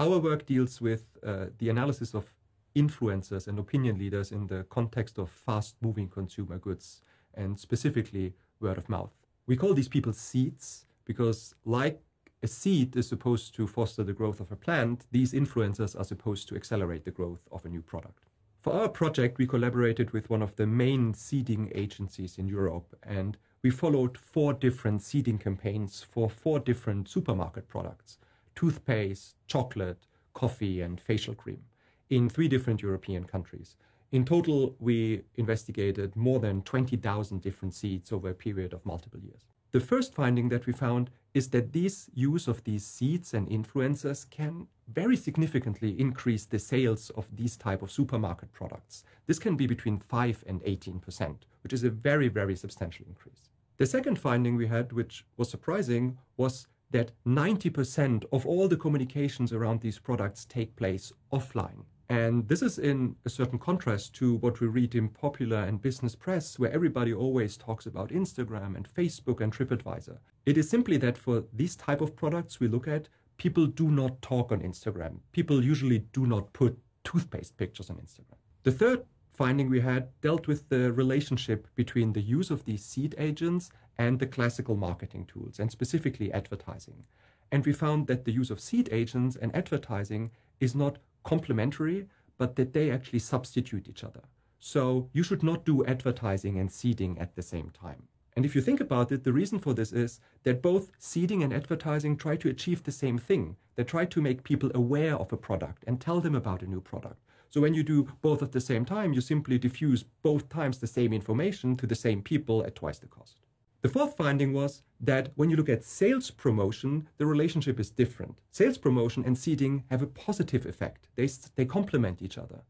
Our work deals with uh, the analysis of influencers and opinion leaders in the context of fast moving consumer goods and specifically word of mouth. We call these people seeds because, like a seed is supposed to foster the growth of a plant, these influencers are supposed to accelerate the growth of a new product. For our project, we collaborated with one of the main seeding agencies in Europe, and we followed four different seeding campaigns for four different supermarket products toothpaste, chocolate, coffee, and facial cream in three different European countries. In total, we investigated more than 20,000 different seeds over a period of multiple years. The first finding that we found is that this use of these seeds and influencers can very significantly increase the sales of these type of supermarket products. This can be between 5 and 18%, which is a very, very substantial increase. The second finding we had, which was surprising, was that 90% of all the communications around these products take place offline. And this is in a certain contrast to what we read in popular and business press, where everybody always talks about Instagram and Facebook and TripAdvisor. It is simply that for these type of products we look at, people do not talk on Instagram. People usually do not put toothpaste pictures on Instagram. The third finding we had dealt with the relationship between the use of these seed agents and the classical marketing tools, and specifically advertising. And we found that the use of seed agents and advertising is not complementary, but that they actually substitute each other. So you should not do advertising and seeding at the same time. And if you think about it, the reason for this is that both seeding and advertising try to achieve the same thing. They try to make people aware of a product and tell them about a new product. So when you do both at the same time, you simply diffuse both times the same information to the same people at twice the cost. The fourth finding was that when you look at sales promotion, the relationship is different. Sales promotion and seeding have a positive effect. They, they complement each other.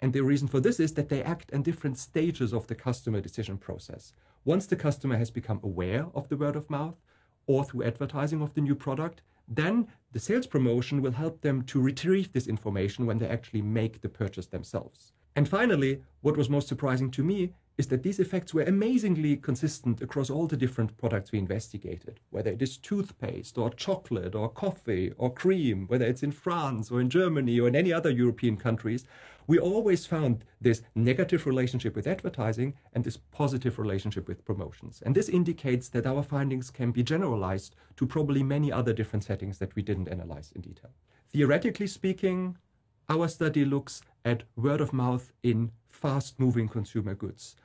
And the reason for this is that they act in different stages of the customer decision process. Once the customer has become aware of the word of mouth or through advertising of the new product, then the sales promotion will help them to retrieve this information when they actually make the purchase themselves. And finally, what was most surprising to me is that these effects were amazingly consistent across all the different products we investigated, whether it is toothpaste or chocolate or coffee or cream, whether it's in France or in Germany or in any other European countries. We always found this negative relationship with advertising and this positive relationship with promotions. And this indicates that our findings can be generalized to probably many other different settings that we didn't analyze in detail. Theoretically speaking, our study looks at word of mouth in fast moving consumer goods.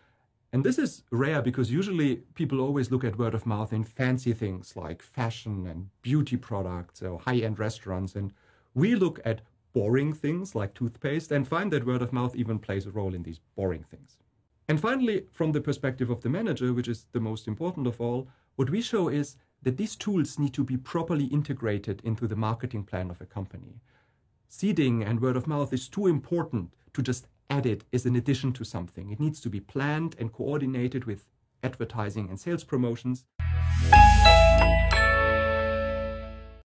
And this is rare because usually people always look at word of mouth in fancy things like fashion and beauty products or high end restaurants. And we look at boring things like toothpaste and find that word of mouth even plays a role in these boring things. And finally, from the perspective of the manager, which is the most important of all, what we show is that these tools need to be properly integrated into the marketing plan of a company. Seeding and word of mouth is too important to just add it as an addition to something. It needs to be planned and coordinated with advertising and sales promotions.